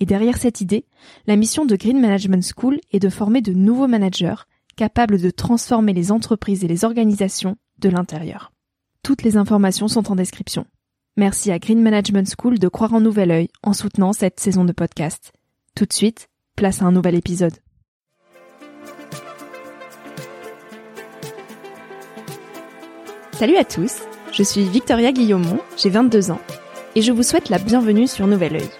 et derrière cette idée, la mission de Green Management School est de former de nouveaux managers capables de transformer les entreprises et les organisations de l'intérieur. Toutes les informations sont en description. Merci à Green Management School de croire en nouvel œil en soutenant cette saison de podcast. Tout de suite, place à un nouvel épisode. Salut à tous, je suis Victoria Guillaumont, j'ai 22 ans, et je vous souhaite la bienvenue sur Nouvel Oeil.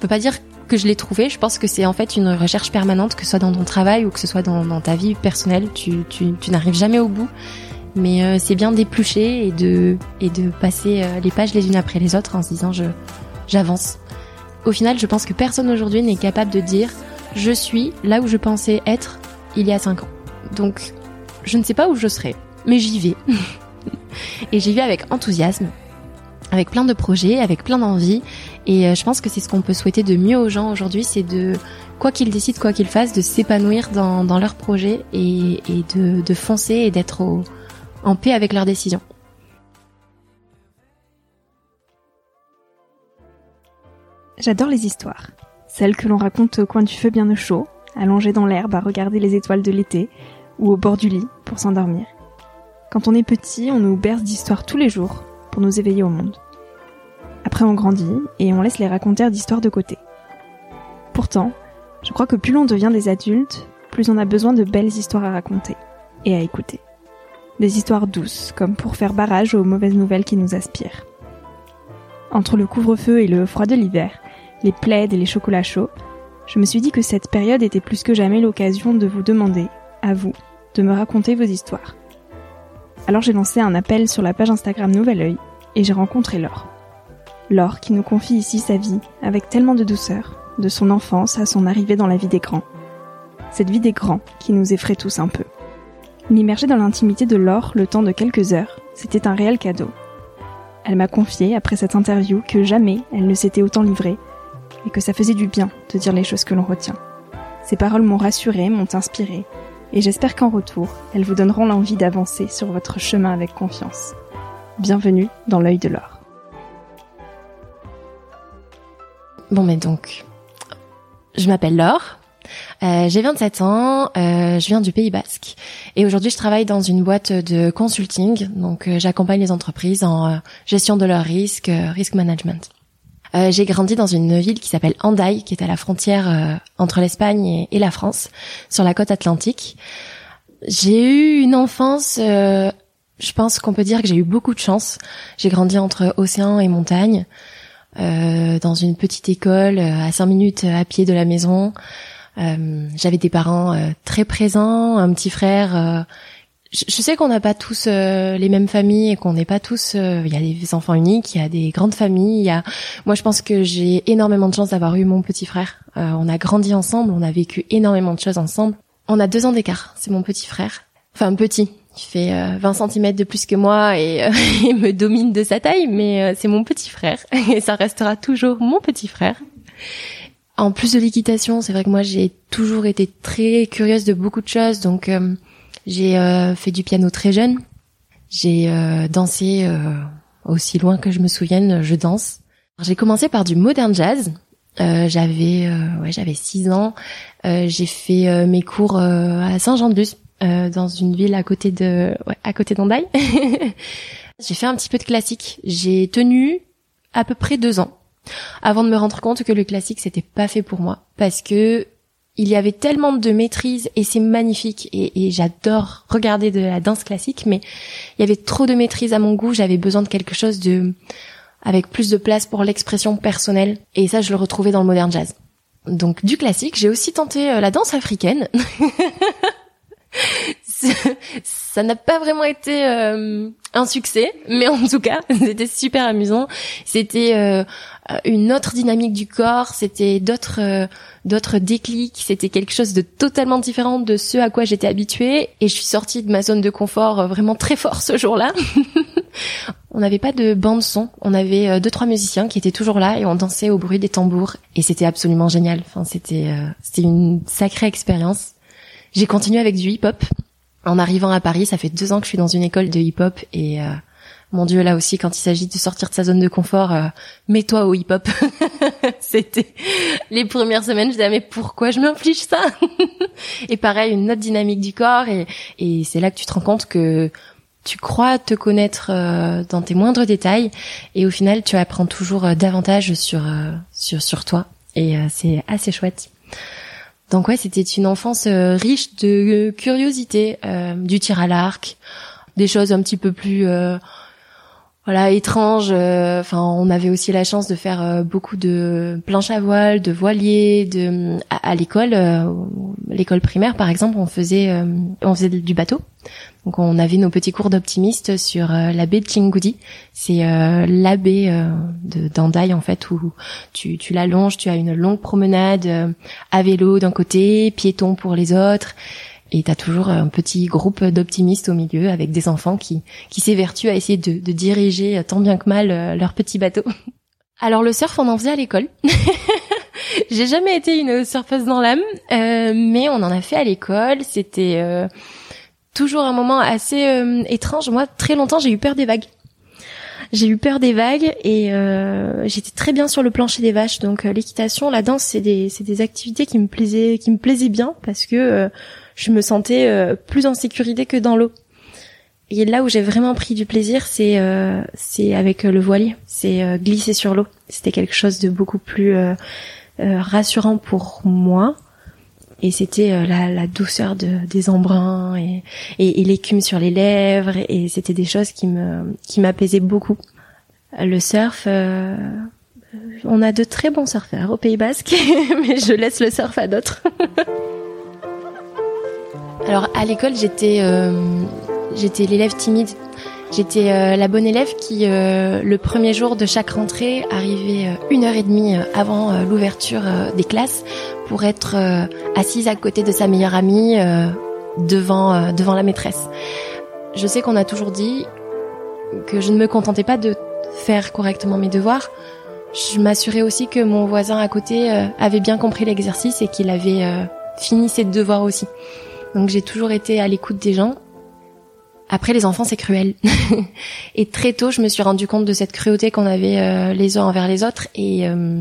Peux pas dire que je l'ai trouvé. Je pense que c'est en fait une recherche permanente, que ce soit dans ton travail ou que ce soit dans, ta vie personnelle. Tu, tu, tu n'arrives jamais au bout. Mais euh, c'est bien d'éplucher et de, et de passer euh, les pages les unes après les autres en se disant je, j'avance. Au final, je pense que personne aujourd'hui n'est capable de dire je suis là où je pensais être il y a cinq ans. Donc, je ne sais pas où je serai, mais j'y vais. et j'y vais avec enthousiasme, avec plein de projets, avec plein d'envie. Et euh, je pense que c'est ce qu'on peut souhaiter de mieux aux gens aujourd'hui, c'est de, quoi qu'ils décident, quoi qu'ils fassent, de s'épanouir dans, dans leurs projets et, et de, de foncer et d'être en paix avec leurs décisions. J'adore les histoires. Celles que l'on raconte au coin du feu bien au chaud, allongé dans l'herbe à regarder les étoiles de l'été, ou au bord du lit pour s'endormir. Quand on est petit, on nous berce d'histoires tous les jours pour nous éveiller au monde. Après on grandit et on laisse les raconteurs d'histoires de côté. Pourtant, je crois que plus l'on devient des adultes, plus on a besoin de belles histoires à raconter et à écouter. Des histoires douces, comme pour faire barrage aux mauvaises nouvelles qui nous aspirent. Entre le couvre-feu et le froid de l'hiver, les plaids et les chocolats chauds, je me suis dit que cette période était plus que jamais l'occasion de vous demander, à vous, de me raconter vos histoires. Alors j'ai lancé un appel sur la page Instagram Nouvel Oeil et j'ai rencontré Laure. Laure qui nous confie ici sa vie avec tellement de douceur, de son enfance à son arrivée dans la vie des grands. Cette vie des grands qui nous effraie tous un peu. M'immerger dans l'intimité de Laure le temps de quelques heures, c'était un réel cadeau. Elle m'a confié après cette interview que jamais elle ne s'était autant livrée et que ça faisait du bien de dire les choses que l'on retient. Ces paroles m'ont rassurée, m'ont inspirée, et j'espère qu'en retour, elles vous donneront l'envie d'avancer sur votre chemin avec confiance. Bienvenue dans l'œil de l'or. Bon, mais donc, je m'appelle Laure, euh, j'ai 27 ans, euh, je viens du Pays Basque et aujourd'hui je travaille dans une boîte de consulting, donc euh, j'accompagne les entreprises en euh, gestion de leurs risques, euh, risk management. Euh, j'ai grandi dans une ville qui s'appelle Andaille, qui est à la frontière euh, entre l'Espagne et, la France, sur la côte atlantique. J'ai eu une enfance, euh, je pense qu'on peut dire que j'ai eu beaucoup de chance. J'ai grandi entre océan et montagne, dans une petite école à cinq minutes à pied de la maison. J'avais des parents très présents, un petit frère je, sais qu'on n'a pas tous euh, les mêmes familles et qu'on n'est pas tous. Euh, il y a des enfants uniques, il y a des grandes familles. Il y a. Moi, je pense que j'ai énormément de chance d'avoir eu mon petit frère. Euh, on a grandi ensemble, on a vécu énormément de choses ensemble. On a deux ans d'écart. C'est mon petit frère. Enfin, petit. Il fait 20 cm de plus que moi et il me domine de sa taille, mais c'est mon petit frère et ça restera toujours mon petit frère. En plus de l'équitation, c'est vrai que moi j'ai toujours été très curieuse de beaucoup de choses, donc j'ai euh, fait du piano très jeune. J'ai euh, dansé euh, aussi loin que je me souvienne, je danse. J'ai commencé par du modern jazz. j'avais ouais, j'avais 6 ans. j'ai fait mes cours à Saint-Jean-de-Luz dans une ville à côté de ouais, à côté d'Andaille. j'ai fait un petit peu de classique. J'ai tenu à peu près deux ans avant de me rendre compte que le classique c'était pas fait pour moi parce que il y avait tellement de maîtrise et c'est magnifique et, j'adore regarder de la danse classique, mais il y avait trop de maîtrise à mon goût. J'avais besoin de quelque chose de avec plus de place pour l'expression personnelle et ça je le retrouvais dans le modern jazz. Donc du classique, j'ai aussi tenté euh, la danse africaine. ça n'a pas vraiment été euh, un succès, mais en tout cas, c'était super amusant. C'était euh, une autre dynamique du corps, c'était d'autres euh, d'autres déclics, c'était quelque chose de totalement différent de ce à quoi j'étais habituée et je suis sortie de ma zone de confort vraiment très fort ce jour-là. on n'avait pas de bande son, on avait deux trois musiciens qui étaient toujours là et on dansait au bruit des tambours et c'était absolument génial. Enfin, c'était c'était une sacrée expérience. J'ai continué avec du hip-hop en arrivant à Paris, ça fait deux ans que je suis dans une école de hip-hop et euh, mon Dieu, là aussi, quand il s'agit de sortir de sa zone de confort, euh, mets-toi au hip-hop. C'était les premières semaines, je disais mais pourquoi je m'inflige ça? Et pareil, une autre dynamique du corps et, et c'est là que tu te rends compte que tu crois te connaître euh, dans tes moindres détails et au final, tu apprends toujours davantage sur sur sur toi et c'est assez chouette. Donc ouais, c'était une enfance euh, riche de euh, curiosité, euh, du tir à l'arc, des choses un petit peu plus voilà étranges. Enfin, on avait aussi la chance de faire beaucoup de planches à voile, de voiliers, de à, l'école, l'école primaire par exemple, on faisait on faisait du bateau. Donc on avait nos petits cours d'optimiste sur euh, la baie de Chingoudi. C'est euh, la baie euh, de d'Andaï en fait où tu, tu la longes, tu as une longue promenade euh, à vélo d'un côté, piéton pour les autres. Et t'as toujours un petit groupe d'optimistes au milieu avec des enfants qui, qui s'évertuent à essayer de, de diriger tant bien que mal leur petit bateau. Alors le surf, on en faisait à l'école. J'ai jamais été une surfeuse dans l'âme, mais on en a fait à l'école. C'était toujours un moment assez euh, étrange. Moi, très longtemps, j'ai eu peur des vagues. J'ai eu peur des vagues et euh, j'étais très bien sur le plancher des vaches. Donc euh, l'équitation, la danse, c'est des c'est des activités qui me plaisaient qui me plaisaient bien parce que je me sentais plus en sécurité que dans l'eau. Et là où j'ai vraiment pris du plaisir, c'est c'est avec le voilier, c'est glisser sur l'eau. C'était quelque chose de beaucoup plus rassurant pour moi et c'était euh, la, la, douceur de, des embruns et, et, l'écume sur les lèvres et c'était des choses qui me qui m'apaisaient beaucoup. Le surf, euh, on a de très bons surfeurs au Pays Basque, mais je laisse le surf à d'autres. Alors à l'école j'étais euh, l'élève timide. J'étais euh, la bonne élève qui, euh, le premier jour de chaque rentrée, arrivait une heure et demie avant l'ouverture des classes pour être assise à côté de sa meilleure amie devant devant la maîtresse. Je sais qu'on a toujours dit que je ne me contentais pas de faire correctement mes devoirs. Je m'assurais aussi que mon voisin à côté avait bien compris l'exercice et qu'il avait fini ses devoirs aussi. Donc j'ai toujours été à l'écoute des gens après, les enfants, c'est cruel. et très tôt, je me suis rendu compte de cette cruauté qu'on avait euh, les uns envers les autres. Et euh,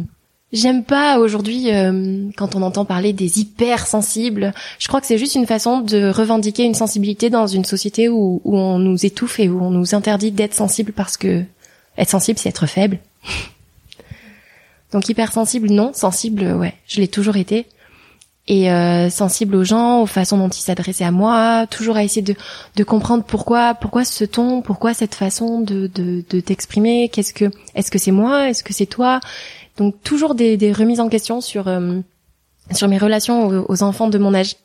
j'aime pas aujourd'hui euh, quand on entend parler des hypersensibles. Je crois que c'est juste une façon de revendiquer une sensibilité dans une société où, où on nous étouffe et où on nous interdit d'être sensible parce que être sensible, c'est être faible. Donc hypersensible, non. Sensible, ouais, je l'ai toujours été et euh, sensible aux gens, aux façons dont ils s'adressaient à moi, toujours à essayer de, de comprendre pourquoi pourquoi ce ton, pourquoi cette façon de, de, de t'exprimer, qu'est-ce que est-ce que c'est moi, est-ce que c'est toi, donc toujours des, des remises en question sur euh, sur mes relations aux, enfants de mon âge.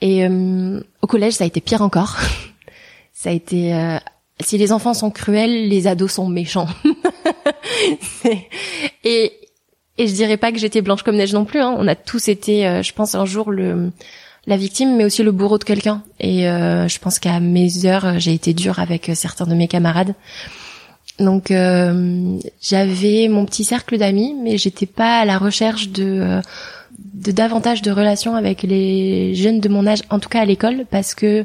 Et au collège, ça a été pire encore. ça a été si les enfants sont cruels, les ados sont méchants. et et je dirais pas que j'étais blanche comme neige non plus. Hein. On a tous été, euh, je pense, un jour le la victime, mais aussi le bourreau de quelqu'un. Et euh, je pense qu'à mes heures, j'ai été dure avec certains de mes camarades. Donc euh, j'avais mon petit cercle d'amis, mais j'étais pas à la recherche de, de davantage de relations avec les jeunes de mon âge, en tout cas à l'école, parce que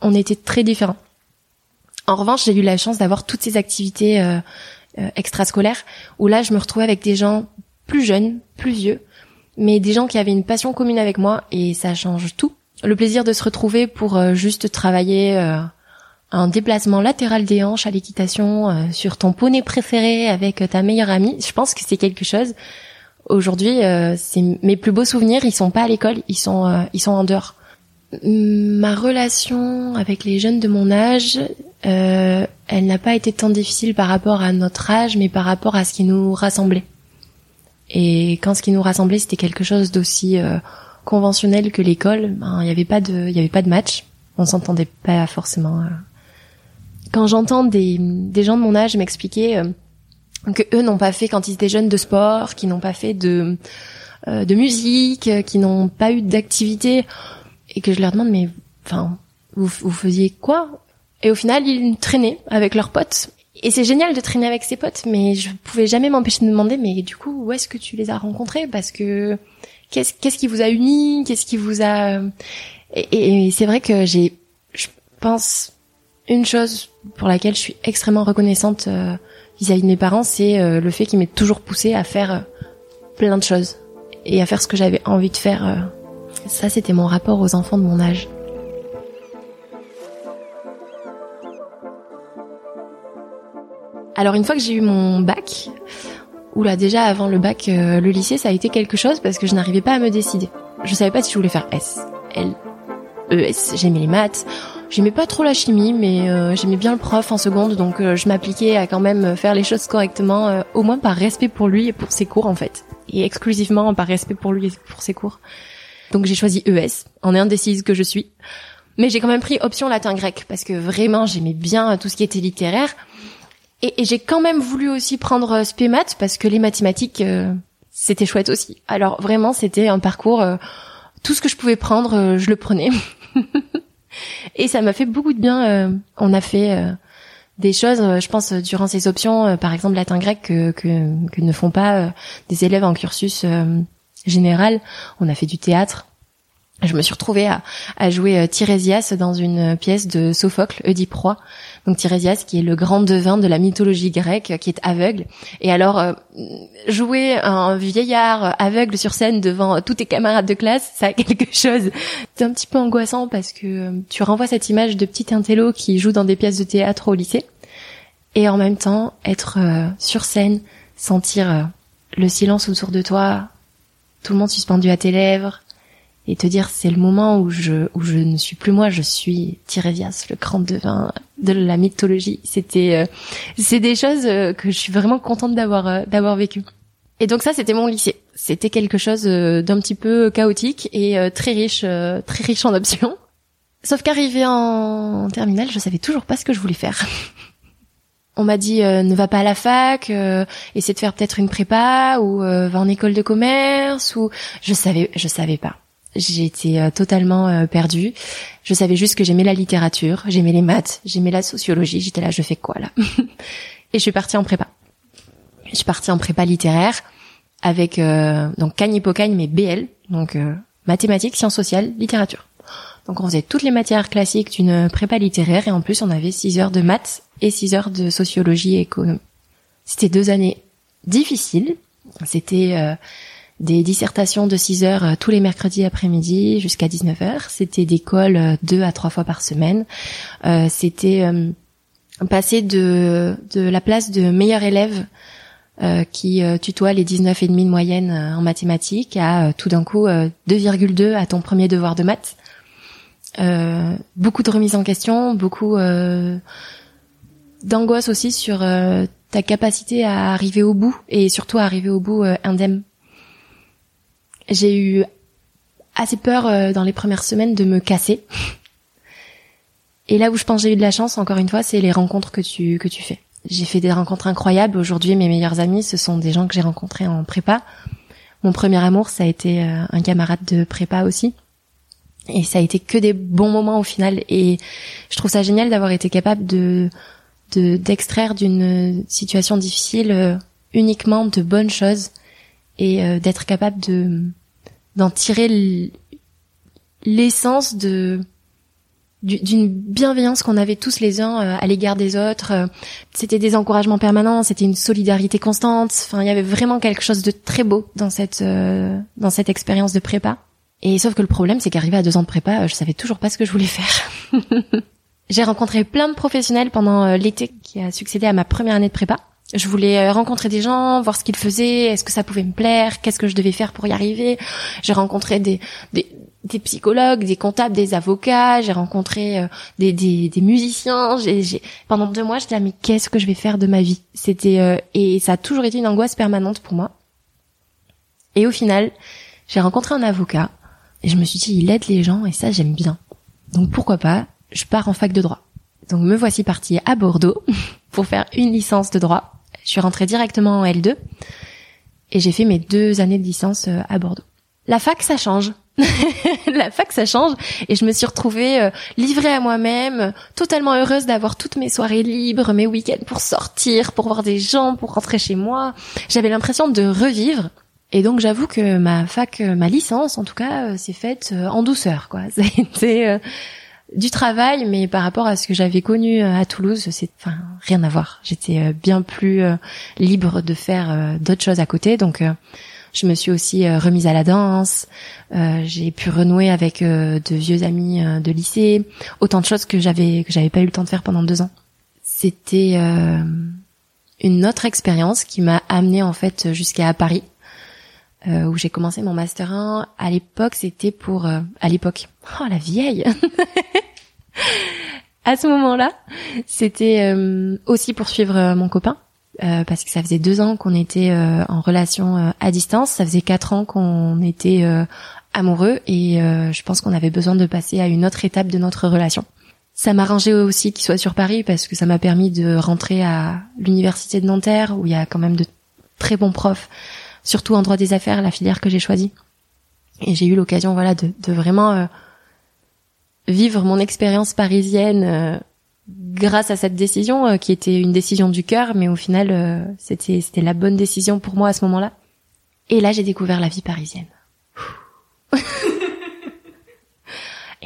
on était très différents. En revanche, j'ai eu la chance d'avoir toutes ces activités euh, euh, extrascolaires où là, je me retrouvais avec des gens plus jeunes, plus vieux, mais des gens qui avaient une passion commune avec moi et ça change tout. Le plaisir de se retrouver pour euh, juste travailler un déplacement latéral des hanches à l'équitation sur ton poney préféré avec ta meilleure amie, je pense que c'est quelque chose. Aujourd'hui, c'est mes plus beaux souvenirs, ils sont pas à l'école, ils sont ils sont en dehors. Ma relation avec les jeunes de mon âge, euh, elle n'a pas été tant difficile par rapport à notre âge, mais par rapport à ce qui nous rassemblait. Et quand ce qui nous rassemblait, c'était quelque chose d'aussi euh, conventionnel que l'école, ben, il n'y avait pas de, il y avait pas de match. On s'entendait pas forcément. Euh. Quand j'entends des, des gens de mon âge m'expliquer que eux n'ont pas fait quand ils étaient jeunes de sport, qui n'ont pas fait de de musique, qui n'ont pas eu d'activité, et que je leur demande mais, enfin, vous, vous faisiez quoi? Et au final, ils traînaient avec leurs potes. Et c'est génial de traîner avec ses potes, mais je pouvais jamais m'empêcher de me demander, mais du coup, où est-ce que tu les as rencontrés? Parce que qu'est-ce qui vous a unis? Qu'est-ce qui vous a Et, et c'est vrai que j'ai, je pense, une chose pour laquelle je suis extrêmement reconnaissante euh, vis-à-vis de mes parents, c'est euh, le fait qu'ils m'aient toujours poussé à faire euh, plein de choses et à faire ce que j'avais envie de faire. Ça, c'était mon rapport aux enfants de mon âge. Alors une fois que j'ai eu mon bac, ou là déjà avant le bac, euh, le lycée, ça a été quelque chose parce que je n'arrivais pas à me décider. Je savais pas si je voulais faire S, L, ES. J'aimais les maths, j'aimais pas trop la chimie, mais euh, j'aimais bien le prof en seconde, donc euh, je m'appliquais à quand même faire les choses correctement, au moins par respect pour lui et pour ses cours en fait, et exclusivement par respect pour lui et pour ses cours. Donc j'ai choisi ES, en indécise que je suis. Mais j'ai quand même pris option latin-grec parce que vraiment j'aimais bien tout ce qui était littéraire. Et, et j'ai quand même voulu aussi prendre euh, spé maths parce que les mathématiques euh, c'était chouette aussi. Alors vraiment c'était un parcours euh, tout ce que je pouvais prendre je le prenais. et ça m'a fait beaucoup de bien. on a fait des choses, je pense, durant ces options, par exemple latin grec, que, que, que, ne font pas des élèves en cursus général. On a fait du théâtre. Je me suis retrouvée à, à jouer Tirésias dans une pièce de Sophocle, Oedipe Roi, donc Tirésias qui est le grand devin de la mythologie grecque, qui est aveugle. Et alors euh, jouer un vieillard aveugle sur scène devant tous tes camarades de classe, ça a quelque chose. C'est un petit peu angoissant parce que euh, tu renvoies cette image de petit intello qui joue dans des pièces de théâtre au lycée, et en même temps être euh, sur scène, sentir le silence autour de toi, tout le monde suspendu à tes lèvres, et te dire c'est le moment où je où je ne suis plus moi, je suis Tirésias, le grand devin de la mythologie. C'était euh, c'est des choses euh, que je suis vraiment contente d'avoir euh, d'avoir vécu. Et donc ça c'était mon lycée. C'était quelque chose d'un petit peu chaotique et très riche très riche en options. Sauf qu'arrivé en terminale, je savais toujours pas ce que je voulais faire. On m'a dit ne va pas à la fac, essaie de faire peut-être une prépa ou va en école de commerce ou je savais je savais pas. J'étais euh, totalement euh, perdue. Je savais juste que j'aimais la littérature, j'aimais les maths, j'aimais la sociologie. J'étais là, je fais quoi là Et je suis partie en prépa. Je suis partie en prépa littéraire avec euh, donc Cagne mais BL, donc euh, mathématiques, sciences sociales, littérature. Donc on faisait toutes les matières classiques d'une prépa littéraire et en plus on avait 6 heures de maths et 6 heures de sociologie et économie. C'était deux années difficiles. C'était des dissertations de 6 heures euh, tous les mercredis après-midi jusqu'à 19 heures. C'était des calls euh, deux à trois fois par semaine. Euh, c'était passer de, de la place de meilleur élève qui tutoie les 19 et demi de moyenne en mathématiques à tout d'un coup 2,2 à ton premier devoir de maths. beaucoup de remises en question, beaucoup d'angoisse aussi sur ta capacité à arriver au bout et surtout à arriver au bout indemne j'ai eu assez peur euh, dans les premières semaines de me casser. Et là où je pense j'ai eu de la chance, encore une fois, c'est les rencontres que tu que tu fais. J'ai fait des rencontres incroyables. Aujourd'hui, mes meilleurs amis, ce sont des gens que j'ai rencontrés en prépa. Mon premier amour, ça a été euh, un camarade de prépa aussi. Et ça a été que des bons moments au final. Et je trouve ça génial d'avoir été capable de d'extraire d'une situation difficile euh, uniquement de bonnes choses et euh, d'être capable de d'en tirer l'essence de d'une bienveillance qu'on avait tous les uns euh, à l'égard des autres. C'était des encouragements permanents, c'était une solidarité constante. Enfin, il y avait vraiment quelque chose de très beau dans cette dans cette expérience de prépa. Et sauf que le problème, c'est qu'arrivé à deux ans de prépa, je savais toujours pas ce que je voulais faire. J'ai rencontré plein de professionnels pendant euh, l'été qui a succédé à ma première année de prépa. Je voulais euh, rencontrer des gens, voir ce qu'ils faisaient, est-ce que ça pouvait me plaire, qu'est-ce que je devais faire pour y arriver. J'ai rencontré des, des, des, psychologues, des comptables, des avocats, j'ai rencontré euh, des, des, des, musiciens. J'ai, pendant deux mois, j'étais là, mais qu'est-ce que je vais faire de ma vie? C'était et ça a toujours été une angoisse permanente pour moi. Et au final, j'ai rencontré un avocat et je me suis dit, il aide les gens et ça, j'aime bien. Donc pourquoi pas je pars en fac de droit. Donc me voici partie à Bordeaux pour faire une licence de droit. Je suis rentrée directement en L2 et j'ai fait mes deux années de licence euh, à Bordeaux. La fac, ça change. la fac, ça change et je me suis retrouvée euh, livrée à moi-même, totalement heureuse d'avoir toutes mes soirées libres, mes week-ends pour sortir, pour voir des gens, pour rentrer chez moi. J'avais l'impression de revivre. Et donc j'avoue que ma fac, euh, ma licence en tout cas, s'est faite en douceur, quoi. C'était du travail, mais par rapport à ce que j'avais connu euh, à Toulouse, c'est enfin rien à voir. J'étais euh, bien plus euh, libre de faire d'autres choses à côté, donc je me suis aussi remise à la danse. j'ai pu renouer avec de vieux amis de lycée, autant de choses que j'avais que j'avais pas eu le temps de faire pendant deux ans. C'était une autre expérience qui m'a amenée en fait jusqu'à Paris. Où j'ai commencé mon master 1. À l'époque, c'était pour à l'époque. Oh la vieille. à ce moment-là, c'était euh, aussi pour suivre euh, mon copain. Euh, parce que ça faisait deux ans qu'on était en relation à distance, ça faisait quatre ans qu'on était amoureux et je pense qu'on avait besoin de passer à une autre étape de notre relation. Ça m'arrangeait aussi qu'il soit sur Paris parce que ça m'a permis de rentrer à l'université de Nanterre où il y a quand même de très bons profs, surtout en droit des affaires, la filière que j'ai choisie. Et j'ai eu l'occasion, voilà, de, de vraiment vivre mon expérience parisienne euh, grâce à cette décision euh, qui était une décision du cœur, mais au final euh, c'était c'était la bonne décision pour moi à ce moment-là. Et là j'ai découvert la vie parisienne.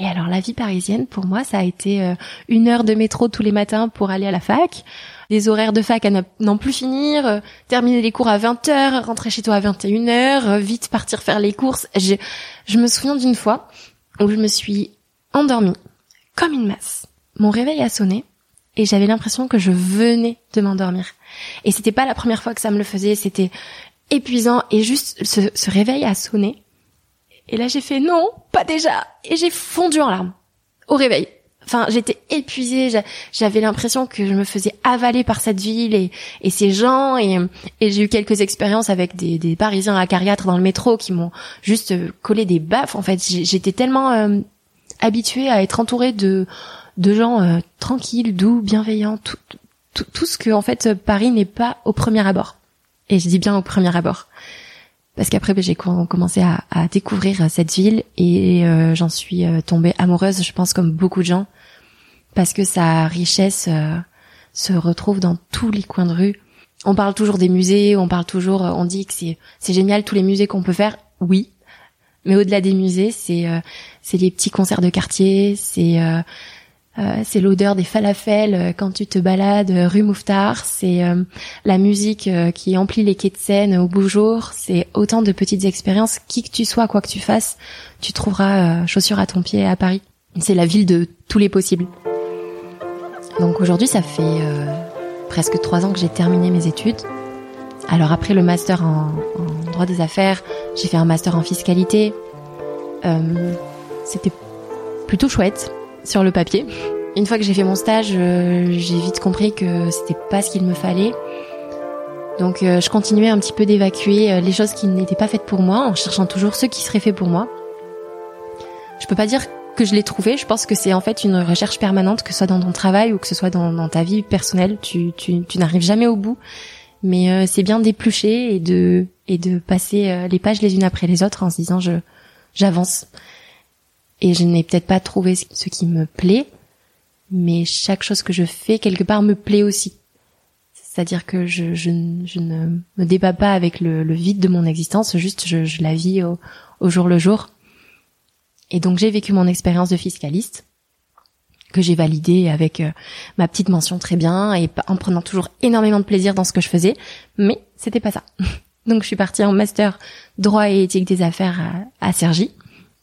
Et alors la vie parisienne, pour moi, ça a été une heure de métro tous les matins pour aller à la fac, des horaires de fac à n'en plus finir, terminer les cours à 20h, rentrer chez toi à 21h, vite partir faire les courses. Je, je me souviens d'une fois où je me suis endormie, comme une masse. Mon réveil a sonné et j'avais l'impression que je venais de m'endormir. Et c'était pas la première fois que ça me le faisait, c'était épuisant et juste ce, réveil a sonné. Et là j'ai fait non, pas déjà. Et j'ai fondu en larmes au réveil. Enfin, j'étais épuisée, j'avais l'impression que je me faisais avaler par cette ville et, ces gens et, j'ai eu quelques expériences avec des, Parisiens à cariatre dans le métro qui m'ont juste collé des baffes. En fait, j'étais tellement euh, habitué à être entouré de gens euh, tranquilles, doux, bienveillants, tout, ce que en fait Paris n'est pas au premier abord. Et je dis bien au premier abord. Parce qu'après ben, j'ai commencé à, découvrir cette ville et euh, j'en suis euh, tombée amoureuse, je pense comme beaucoup de gens, parce que sa richesse se retrouve dans tous les coins de rue. On parle toujours des musées, on parle toujours, on dit que c'est c'est génial tous les musées qu'on peut faire. Oui, mais au-delà des musées, c'est euh, c'est les petits concerts de quartier, c'est euh, euh, c'est l'odeur des falafels quand tu te balades rue Mouffetard, c'est la musique qui emplit les quais de Seine au beau jour, c'est autant de petites expériences. Qui que tu sois, quoi que tu fasses, tu trouveras chaussures à ton pied à Paris. C'est la ville de tous les possibles. Donc aujourd'hui, ça fait presque trois ans que j'ai terminé mes études. Alors après le master en, droit des affaires, j'ai fait un master en fiscalité. Euh, c'était plutôt chouette sur le papier. Une fois que j'ai fait mon stage, euh, j'ai vite compris que c'était pas ce qu'il me fallait. Donc euh, je continuais un petit peu d'évacuer euh, les choses qui n'étaient pas faites pour moi en cherchant toujours ce qui serait fait pour moi. Je peux pas dire que je l'ai trouvé, je pense que c'est en fait une recherche permanente, que ce soit dans ton travail ou que ce soit dans, ta vie personnelle, tu, tu, tu n'arrives jamais au bout. Mais euh, c'est bien d'éplucher et de et de passer les pages les unes après les autres en se disant je j'avance. Et je n'ai peut-être pas trouvé ce qui me plaît, mais chaque chose que je fais quelque part me plaît aussi. C'est-à-dire que je, je, je, ne me débat pas avec le, le, vide de mon existence, juste je, je la vis au, au, jour le jour. Et donc j'ai vécu mon expérience de fiscaliste que j'ai validée avec euh, ma petite mention très bien et en prenant toujours énormément de plaisir dans ce que je faisais, mais c'était pas ça. Donc je suis partie en master droit et éthique des affaires à, à.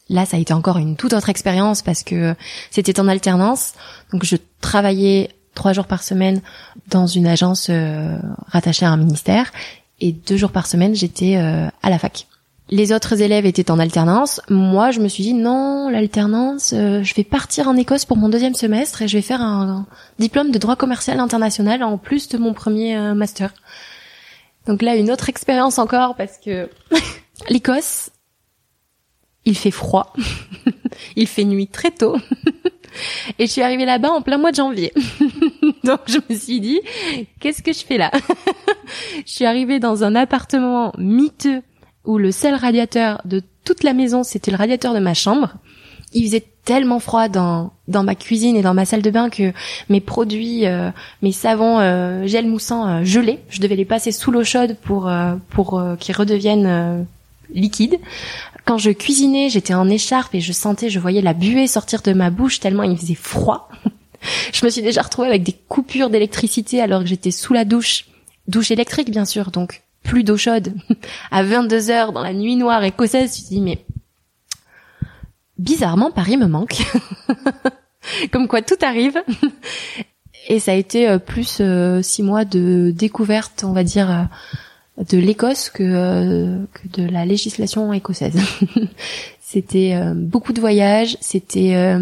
Là, ça a été encore une toute autre expérience parce que c'était en alternance. Donc je travaillais trois jours par semaine dans une agence euh, rattachée à un ministère et deux jours par semaine j'étais euh, à la fac. Les autres élèves étaient en alternance. Moi, je me suis dit non, l'alternance, euh, je vais partir en Écosse pour mon deuxième semestre et je vais faire un, diplôme de droit commercial international en plus de mon premier master. Donc là, une autre expérience encore parce que l'Écosse, il fait froid, il fait nuit très tôt. Et je suis arrivée là-bas en plein mois de janvier. Donc je me suis dit, qu'est-ce que je fais là? Je suis arrivée dans un appartement miteux où le seul radiateur de toute la maison, c'était le radiateur de ma chambre. Il faisait tellement froid dans dans ma cuisine et dans ma salle de bain que mes produits, euh, mes savons euh, gel moussant euh, je devais les passer sous l'eau chaude pour euh, pour qu'ils redeviennent liquides. Quand je cuisinais, j'étais en écharpe et je sentais, je voyais la buée sortir de ma bouche tellement il faisait froid. je me suis déjà retrouvée avec des coupures d'électricité alors que j'étais sous la douche. Douche électrique, bien sûr, donc plus d'eau chaude. à 22 heures dans la nuit noire écossaise, je me dis, mais bizarrement, Paris me manque. Comme quoi tout arrive. Et ça a été euh, plus euh, six mois de découverte, on va dire, euh, de l'Écosse que, de la législation écossaise. c'était beaucoup de voyages, c'était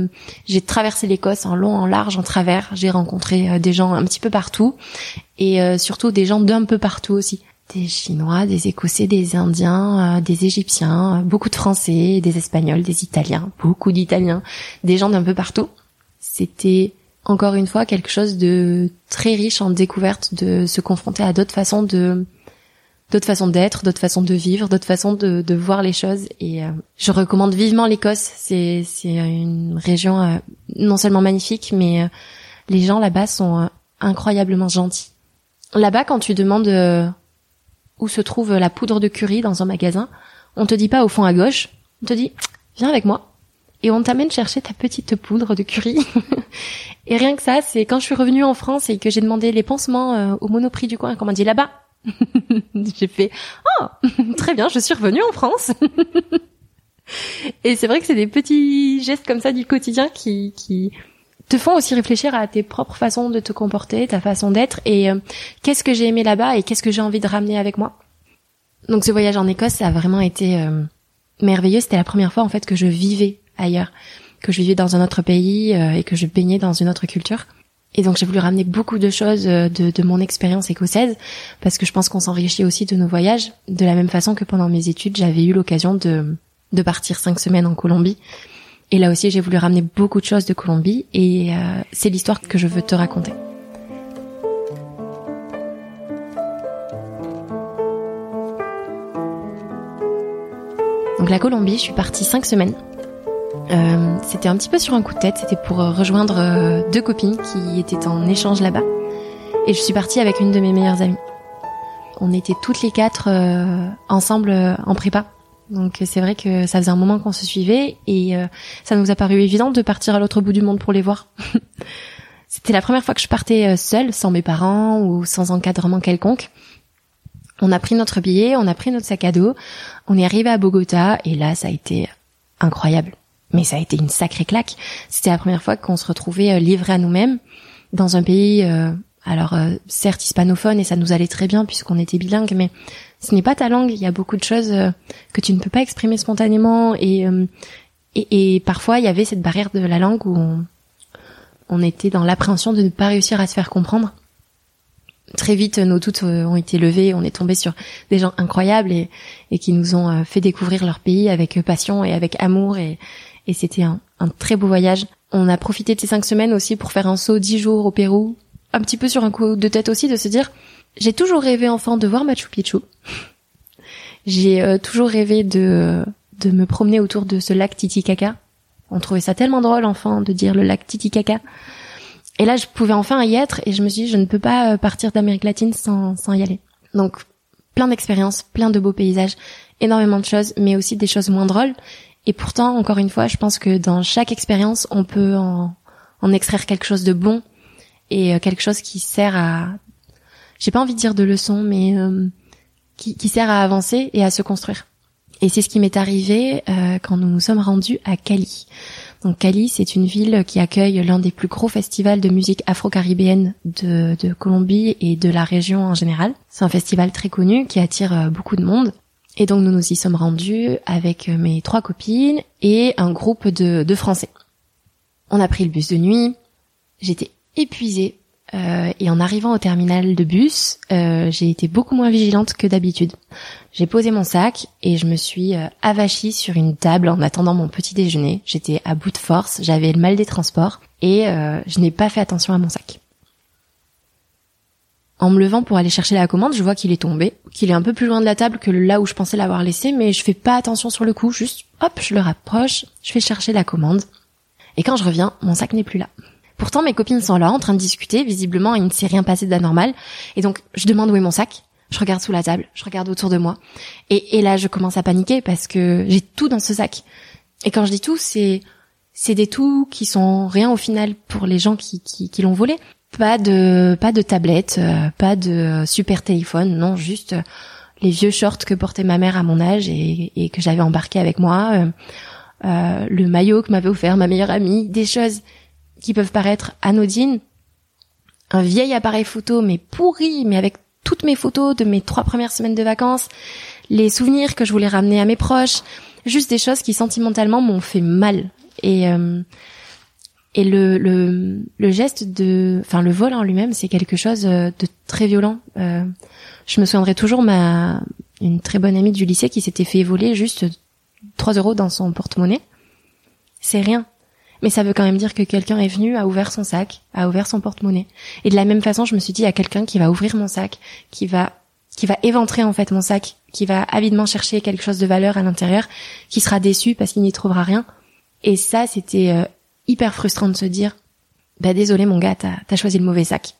j'ai traversé l'Écosse en long, en large, en travers, j'ai rencontré des gens un petit peu partout et surtout des gens d'un peu partout aussi. Des Chinois, des Écossais, des Indiens, des Égyptiens, beaucoup de Français, des Espagnols, des Italiens, beaucoup d'Italiens, des gens d'un peu partout. C'était encore une fois quelque chose de très riche en découverte, de se confronter à d'autres façons de d'autres façons d'être, d'autres façons de vivre, d'autres façons de, de, voir les choses. Et euh, je recommande vivement l'Écosse. C'est une région euh, non seulement magnifique, mais euh, les gens là-bas sont incroyablement gentils. Là-bas, quand tu demandes où se trouve la poudre de curry dans un magasin, on te dit pas au fond à gauche, on te dit viens avec moi et on t'amène chercher ta petite poudre de curry. et rien que ça, c'est quand je suis revenue en France et que j'ai demandé les pansements au Monoprix du coin, qu'on m'a dit là-bas, j'ai fait oh très bien, je suis revenue en France. et c'est vrai que c'est des petits gestes comme ça du quotidien qui qui te font aussi réfléchir à tes propres façons de te comporter, ta façon d'être et euh, qu'est-ce que j'ai aimé là-bas et qu'est-ce que j'ai envie de ramener avec moi. Donc ce voyage en Écosse, ça a vraiment été euh, merveilleux. C'était la première fois en fait que je vivais ailleurs, que je vivais dans un autre pays euh, et que je baignais dans une autre culture. Et donc j'ai voulu ramener beaucoup de choses euh, de, de mon expérience écossaise parce que je pense qu'on s'enrichit aussi de nos voyages de la même façon que pendant mes études j'avais eu l'occasion de, de partir cinq semaines en Colombie. Et là aussi j'ai voulu ramener beaucoup de choses de Colombie et euh, c'est l'histoire que je veux te raconter. Donc la Colombie, je suis partie cinq semaines euh, c'était un petit peu sur un coup de tête, c'était pour euh, rejoindre euh, deux copines qui étaient en échange là-bas. Et je suis partie avec une de mes meilleures amies. On était toutes les quatre ensemble en prépa. Donc c'est vrai que ça faisait un moment qu'on se suivait et ça nous a paru évident de partir à l'autre bout du monde pour les voir. C'était la première fois que je partais seule, sans mes parents ou sans encadrement quelconque. On a pris notre billet, on a pris notre sac à dos, on est arrivé à Bogota et là ça a été incroyable mais ça a été une sacrée claque. C'était la première fois qu'on se retrouvait euh, livrés à nous-mêmes dans un pays, euh, alors euh, certes hispanophone et ça nous allait très bien puisqu'on était bilingue, mais ce n'est pas ta langue. Il y a beaucoup de choses que tu ne peux pas exprimer spontanément et, et, et parfois il y avait cette barrière de la langue où on, on était dans l'appréhension de ne pas réussir à se faire comprendre. très vite, nos doutes ont été levés. On est tombé sur des gens incroyables et, et qui nous ont fait découvrir leur pays avec passion et avec amour. Et, et c'était un, un, très beau voyage. On a profité de ces cinq semaines aussi pour faire un saut dix jours au Pérou. Un petit peu sur un coup de tête aussi de se dire, j'ai toujours rêvé enfant de voir Machu Picchu. J'ai euh, toujours rêvé de de me promener autour de ce lac Titicaca. On trouvait ça tellement drôle enfant de dire le lac Titicaca. Et là, je pouvais enfin y être et je me suis dit, je ne peux pas euh, partir d'Amérique latine sans, sans y aller. Donc, plein d'expériences, plein de beaux paysages, énormément de choses, mais aussi des choses moins drôles. Et pourtant, encore une fois, je pense que dans chaque expérience, on peut en, en extraire quelque chose de bon et euh, quelque chose qui sert à, j'ai pas envie de dire de leçon, mais euh, qui, qui, sert à avancer et à se construire. Et c'est ce qui m'est arrivé euh, quand nous nous sommes rendus à Cali. Donc Cali, c'est une ville qui accueille l'un des plus gros festivals de musique afro-caribéenne de, de, Colombie et de la région en général. C'est un festival très connu qui attire euh, beaucoup de monde. Et donc nous nous y sommes rendus avec mes trois copines et un groupe de, de Français. On a pris le bus de nuit. J'étais épuisée euh, et en arrivant au terminal de bus, euh, j'ai été beaucoup moins vigilante que d'habitude. J'ai posé mon sac et je me suis euh, avachie sur une table en attendant mon petit déjeuner. J'étais à bout de force, j'avais le mal des transports et je n'ai pas fait attention à mon sac. En me levant pour aller chercher la commande, je vois qu'il est tombé, qu'il est un peu plus loin de la table que là où je pensais l'avoir laissé, mais je fais pas attention sur le coup, juste hop, je le rapproche, je vais chercher la commande. Et quand je reviens, mon sac n'est plus là. Pourtant, mes copines sont là en train de discuter. Visiblement, il ne s'est rien passé d'anormal. Et donc, je demande où est mon sac. Je regarde sous la table, je regarde autour de moi. Et, et là, je commence à paniquer parce que j'ai tout dans ce sac. Et quand je dis tout, c'est c'est des tout qui sont rien au final pour les gens qui, qui, qui l'ont volé. Pas de pas de tablette, euh, pas de super téléphone, non, juste euh, les vieux shorts que portait ma mère à mon âge et, et que j'avais embarqué avec moi, euh, euh, le maillot que m'avait offert ma meilleure amie, des choses qui peuvent paraître anodines, un vieil appareil photo mais pourri, mais avec toutes mes photos de mes trois premières semaines de vacances, les souvenirs que je voulais ramener à mes proches, juste des choses qui sentimentalement m'ont fait mal. Et euh, et le, le, le geste de, enfin le vol en lui-même, c'est quelque chose euh, de très violent. Euh, je me souviendrai toujours ma une très bonne amie du lycée qui s'était fait voler juste 3 euros dans son porte-monnaie. C'est rien mais ça veut quand même dire que quelqu'un est venu, a ouvert son sac, a ouvert son porte-monnaie. Et de la même façon, je me suis dit, il y a quelqu'un qui va ouvrir mon sac, qui va qui va éventrer en fait mon sac, qui va avidement chercher quelque chose de valeur à l'intérieur, qui sera déçu parce qu'il n'y trouvera rien. Et ça, c'était euh, hyper frustrant de se dire, bah désolé mon gars, t'as as choisi le mauvais sac.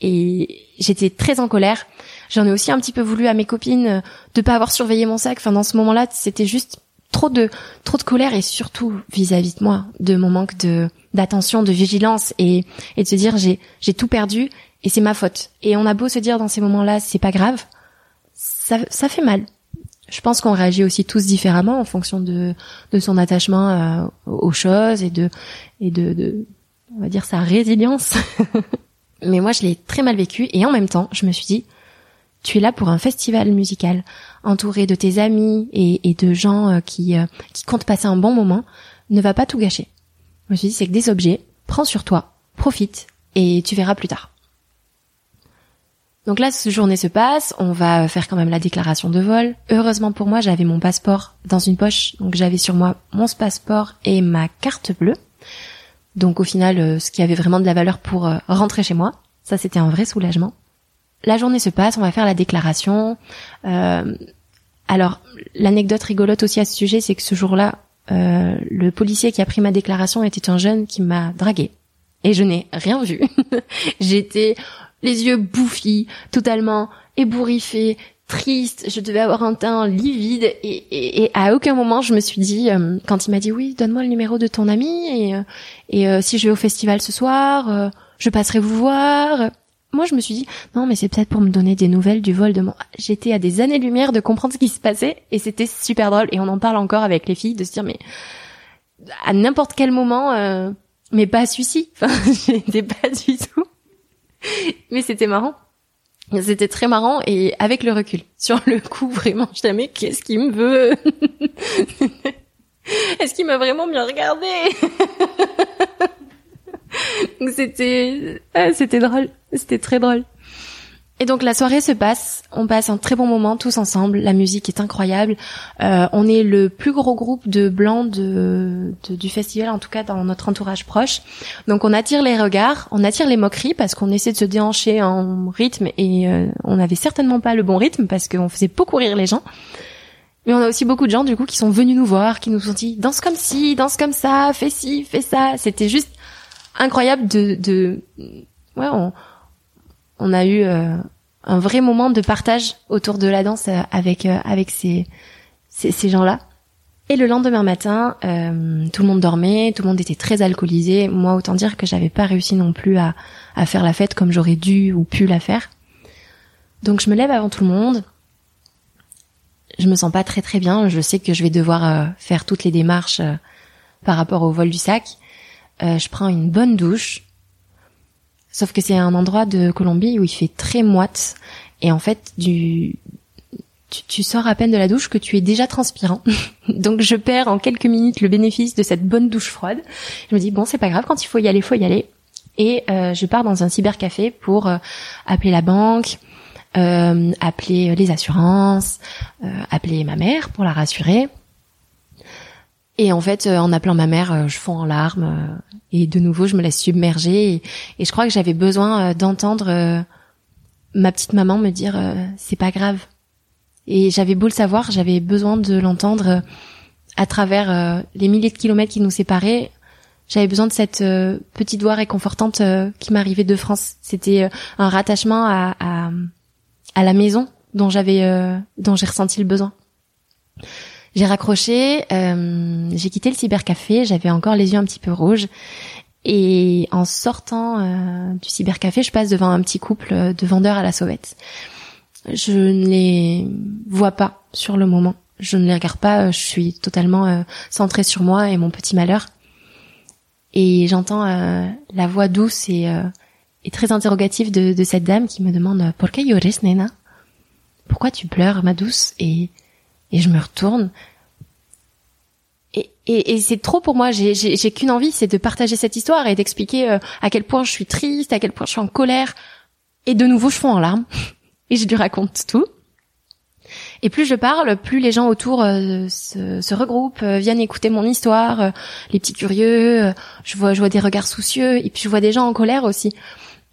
Et j'étais très en colère. J'en ai aussi un petit peu voulu à mes copines euh, de pas avoir surveillé mon sac. Enfin, dans ce moment-là, c'était juste trop de trop de colère et surtout vis-à-vis de moi, de mon manque de d'attention, de vigilance et et de se dire j'ai j'ai tout perdu et c'est ma faute. Et on a beau se dire dans ces moments-là c'est pas grave, ça ça fait mal. Je pense qu'on réagit aussi tous différemment en fonction de de son attachement euh, aux choses et de et de, de on va dire sa résilience. Mais moi je l'ai très mal vécu et en même temps, je me suis dit tu es là pour un festival musical, entouré de tes amis et, de gens euh, qui, euh, qui comptent passer un bon moment. Ne va pas tout gâcher. Je me suis dit, c'est que des objets, prends sur toi, profite, et tu verras plus tard. Donc là, ce journée se passe, on va faire quand même la déclaration de vol. Heureusement pour moi, j'avais mon passeport dans une poche, donc j'avais sur moi mon passeport et ma carte bleue. Donc au final, euh, ce qui avait vraiment de la valeur pour rentrer chez moi, ça c'était un vrai soulagement la journée se passe, on va faire la déclaration. Euh, alors, l'anecdote rigolote aussi à ce sujet, c'est que ce jour-là, euh, le policier qui a pris ma déclaration était un jeune qui m'a dragué. Et je n'ai rien vu. J'étais les yeux bouffis, totalement ébouriffée, triste, je devais avoir un teint livide et, et, à aucun moment je me suis dit, euh, quand il m'a dit oui, donne-moi le numéro de ton ami et, et si je vais au festival ce soir, je passerai vous voir moi je me suis dit non mais c'est peut-être pour me donner des nouvelles du vol de mon j'étais à des années-lumière de comprendre ce qui se passait et c'était super drôle et on en parle encore avec les filles de se dire mais à n'importe quel moment euh, mais pas celui-ci. Enfin j'étais pas du tout. Mais c'était marrant. C'était très marrant et avec le recul. Sur le coup vraiment je mais qu'est-ce qu'il me veut? Est-ce qu'il m'a vraiment bien regardé? C'était ah, c'était drôle, c'était très drôle. Et donc la soirée se passe, on passe un très bon moment tous ensemble, la musique est incroyable, euh, on est le plus gros groupe de blancs de, du festival, en tout cas dans notre entourage proche. Donc on attire les regards, on attire les moqueries parce qu'on essaie de se déhancher en rythme et euh, on n'avait certainement pas le bon rythme parce qu'on faisait beaucoup rire les gens. Mais on a aussi beaucoup de gens du coup qui sont venus nous voir, qui nous ont dit danse comme ci, danse comme ça, fais ci, fais ça. C'était juste incroyable de, de ouais on on a eu euh, un vrai moment de partage autour de la danse euh, avec euh, avec ces ces, gens-là. Et le lendemain matin, tout le monde dormait, tout le monde était très alcoolisé. Moi, autant dire que j'avais pas réussi non plus à, à faire la fête comme j'aurais dû ou pu la faire. Donc je me lève avant tout le monde. Je me sens pas très très bien. Je sais que je vais devoir faire toutes les démarches par rapport au vol du sac. je prends une bonne douche. Sauf que c'est un endroit de Colombie où il fait très moite et en fait du tu, sors à peine de la douche que tu es déjà transpirant. Donc je perds en quelques minutes le bénéfice de cette bonne douche froide. Je me dis bon c'est pas grave quand il faut y aller faut y aller et euh, je pars dans un cybercafé pour euh, appeler la banque, euh, appeler les assurances, appeler ma mère pour la rassurer et en fait, euh, en appelant ma mère, euh, je fonds en larmes euh, et de nouveau, je me laisse submerger. Et, je crois que j'avais besoin d'entendre ma petite maman me dire c'est pas grave. Et j'avais beau le savoir, j'avais besoin de l'entendre à travers les milliers de kilomètres qui nous séparaient. J'avais besoin de cette petite voix réconfortante qui m'arrivait de France. C'était un rattachement à, à, à la maison dont j'avais dont j'ai ressenti le besoin. J'ai raccroché, euh, j'ai quitté le cybercafé, j'avais encore les yeux un petit peu rouges. Et en sortant euh, du cybercafé, je passe devant un petit couple de vendeurs à la sauvette. Je ne les vois pas sur le moment. Je ne les regarde pas, je suis totalement euh, centrée sur moi et mon petit malheur. Et j'entends euh, la voix douce et, très interrogative de, cette dame qui me demande « Por qué llores, nena ?» Pourquoi tu pleures, ma douce Et et je me retourne. Et, et, et c'est trop pour moi. J'ai, qu'une envie, c'est de partager cette histoire et d'expliquer euh, à quel point je suis triste, à quel point je suis en colère. Et de nouveau, je fonds en larmes. et je lui raconte tout. Et plus je parle, plus les gens autour euh, se, se, regroupent, euh, viennent écouter mon histoire, les petits curieux. je vois, je vois des regards soucieux, et puis je vois des gens en colère aussi.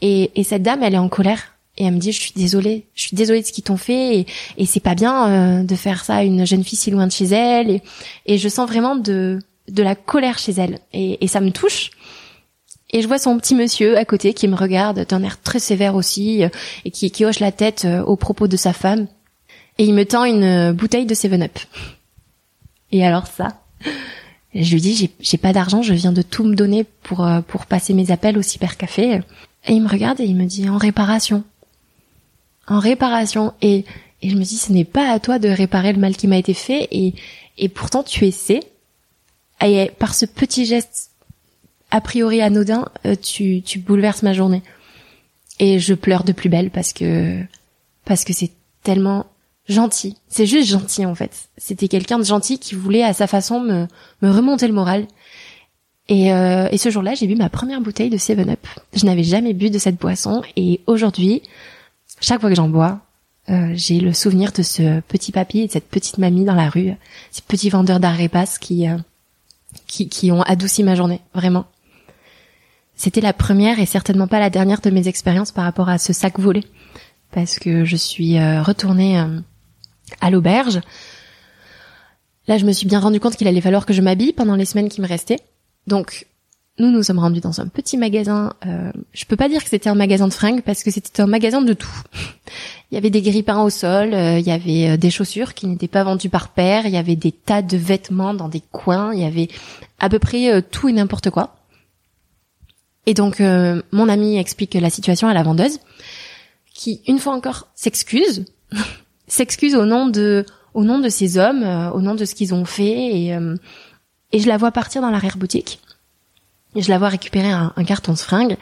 Et, et cette dame, elle est en colère et elle me dit je suis désolée, je suis désolée de ce qu'ils t'ont fait et, c'est pas bien euh, de faire ça à une jeune fille si loin de chez elle et, et je sens vraiment de de la colère chez elle et, et ça me touche. Et je vois son petit monsieur à côté qui me regarde d'un air très sévère aussi euh, et qui, qui hoche la tête euh, au propos de sa femme. Et il me tend une bouteille de 7-Up. Et alors ça, je lui dis j'ai pas d'argent, je viens de tout me donner pour pour passer mes appels au cybercafé. Et il me regarde et il me dit en réparation en réparation. Et, et je me dis, ce n'est pas à toi de réparer le mal qui m'a été fait. Et, et pourtant, tu essaies. Et par ce petit geste a priori anodin, euh, tu, tu bouleverses ma journée. Et je pleure de plus belle parce que parce que c'est tellement gentil. C'est juste gentil en fait. C'était quelqu'un de gentil qui voulait à sa façon me, me remonter le moral. Et, euh, et ce jour-là, j'ai bu ma première bouteille de 7-Up. Je n'avais jamais bu de cette boisson et aujourd'hui, chaque fois que j'en bois, euh, j'ai le souvenir de ce petit papy et de cette petite mamie dans la rue, ces petits vendeurs d'arépas qui, euh, qui, qui ont adouci ma journée, vraiment. C'était la première et certainement pas la dernière de mes expériences par rapport à ce sac volé, parce que je suis euh, retournée euh, à l'auberge. Là, je me suis bien rendu compte qu'il allait falloir que je m'habille pendant les semaines qui me restaient. Donc, nous nous sommes rendus dans un petit magasin. Euh, je peux pas dire que c'était un magasin de fringues parce que c'était un magasin de tout. il y avait des grippins au sol, euh, il y avait euh, des chaussures qui n'étaient pas vendues par paire, il y avait des tas de vêtements dans des coins, il y avait à peu près euh, tout et n'importe quoi. Et donc mon ami explique la situation à la vendeuse, qui une fois encore s'excuse, s'excuse au nom de au nom de ces hommes, au nom de ce qu'ils ont fait et et je la vois partir dans l'arrière boutique je la vois récupérer un, carton de fringues.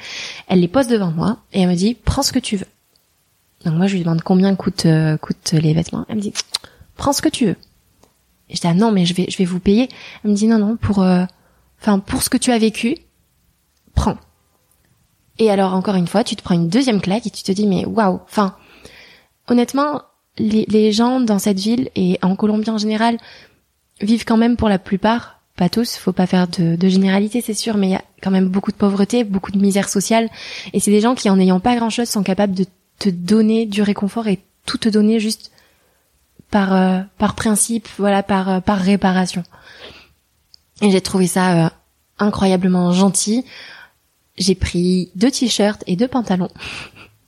Elle les pose devant moi et elle me dit prends ce que tu veux. Donc moi je lui demande combien coûtent euh, les vêtements. Elle me dit prends ce que tu veux. Et je dis ah non mais je vais vous payer. Elle me dit non non pour euh, enfin pour ce que tu as vécu prends. Et alors encore une fois tu te prends une deuxième claque et tu te dis mais waouh enfin honnêtement, les gens dans cette ville et en Colombie en général vivent quand même pour la plupart, pas tous, faut pas faire de, de généralité c'est sûr, mais il y a quand même beaucoup de pauvreté, beaucoup de misère sociale, et c'est des gens qui en ayant pas grand chose sont capables de te donner du réconfort et tout te donner juste par euh, par principe, voilà, par euh, par réparation. Et j'ai trouvé ça euh, incroyablement gentil. J'ai pris deux t-shirts et deux pantalons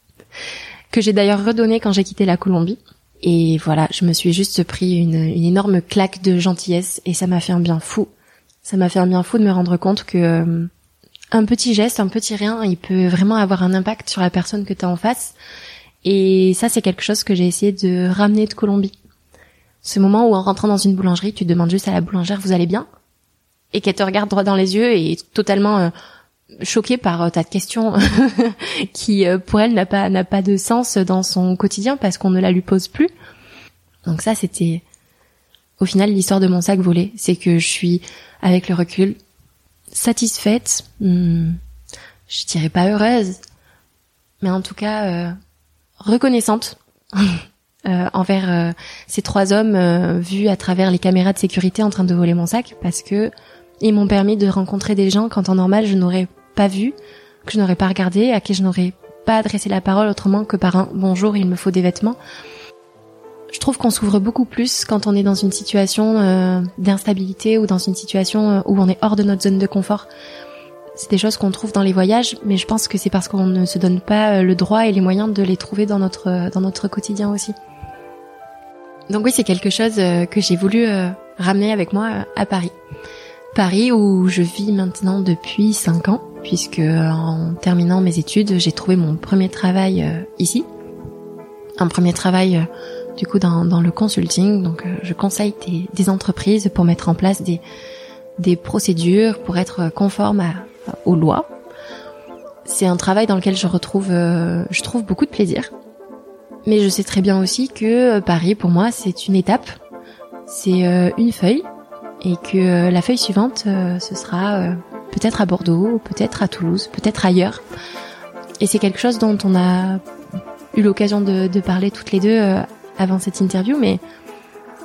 que j'ai d'ailleurs redonné quand j'ai quitté la Colombie. Et voilà, je me suis juste pris une, une énorme claque de gentillesse et ça m'a fait un bien fou. Ça m'a fait un bien fou de me rendre compte que un petit geste, un petit rien, il peut vraiment avoir un impact sur la personne que tu as en face. Et ça, c'est quelque chose que j'ai essayé de ramener de Colombie. Ce moment où en rentrant dans une boulangerie, tu demandes juste à la boulangère, vous allez bien? Et qu'elle te regarde droit dans les yeux et totalement euh, choquée par euh, ta question qui, euh, pour elle, n'a pas n'a pas de sens dans son quotidien parce qu'on ne la lui pose plus. Donc ça, c'était au final l'histoire de mon sac volé. C'est que je suis, avec le recul, satisfaite. Hmm, je dirais pas heureuse, mais en tout cas reconnaissante euh, envers euh, ces trois hommes euh, vus à travers les caméras de sécurité en train de voler mon sac parce que ils m'ont permis de rencontrer des gens qu'en temps normal je n'aurais pas vu, que je n'aurais pas regardé, à qui je n'aurais pas adressé la parole autrement que par un bonjour, il me faut des vêtements. Je trouve qu'on s'ouvre beaucoup plus quand on est dans une situation d'instabilité ou dans une situation où on est hors de notre zone de confort. C'est des choses qu'on trouve dans les voyages, mais je pense que c'est parce qu'on ne se donne pas le droit et les moyens de les trouver dans notre dans notre quotidien aussi. Donc oui, c'est quelque chose euh, que j'ai voulu euh, ramener avec moi euh, à Paris. Paris où je vis maintenant depuis 5 ans, puisque en terminant mes études, j'ai trouvé mon premier travail ici. Un premier travail du coup dans, dans le consulting, donc je conseille des, des, entreprises pour mettre en place des, des procédures pour être conforme aux lois. C'est un travail dans lequel je retrouve, je trouve beaucoup de plaisir. Mais je sais très bien aussi que euh, Paris, pour moi, c'est une étape, c'est euh, une feuille, et que euh, la feuille suivante, ce sera peut-être à Bordeaux, peut-être à Toulouse, peut-être ailleurs. Et c'est quelque chose dont on a eu l'occasion de, de, parler toutes les deux avant cette interview, mais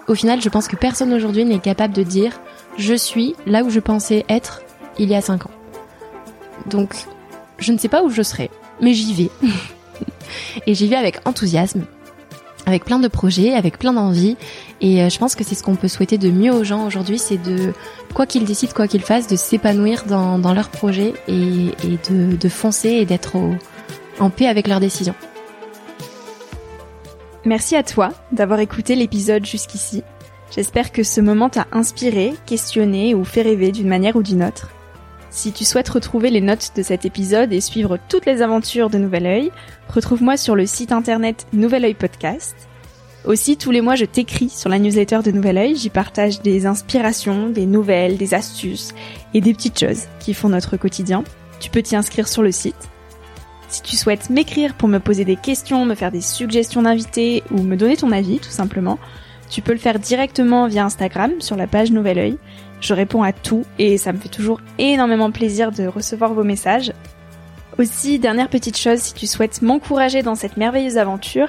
au final, je pense que personne aujourd'hui n'est capable de dire je suis là où je pensais être il y a cinq ans. Donc, je ne sais pas où je serai, mais j'y vais. et j'y vais avec enthousiasme, avec plein de projets, avec plein d'envie. Et euh, je pense que c'est ce qu'on peut souhaiter de mieux aux gens aujourd'hui, c'est de, quoi qu'ils décident, quoi qu'ils fassent, de s'épanouir dans, leurs projets et, de, foncer et d'être en paix avec leurs décisions. Merci à toi d'avoir écouté l'épisode jusqu'ici. J'espère que ce moment t'a inspiré, questionné ou fait rêver d'une manière ou d'une autre. Si tu souhaites retrouver les notes de cet épisode et suivre toutes les aventures de Nouvel Oeil, retrouve-moi sur le site internet Nouvel Oeil Podcast. Aussi, tous les mois, je t'écris sur la newsletter de Nouvel Oeil. J'y partage des inspirations, des nouvelles, des astuces et des petites choses qui font notre quotidien. Tu peux t'y inscrire sur le site. Si tu souhaites m'écrire pour me poser des questions, me faire des suggestions d'invités ou me donner ton avis, tout simplement, tu peux le faire directement via Instagram sur la page Nouvel Oeil. Je réponds à tout et ça me fait toujours énormément plaisir de recevoir vos messages. Aussi, dernière petite chose, si tu souhaites m'encourager dans cette merveilleuse aventure,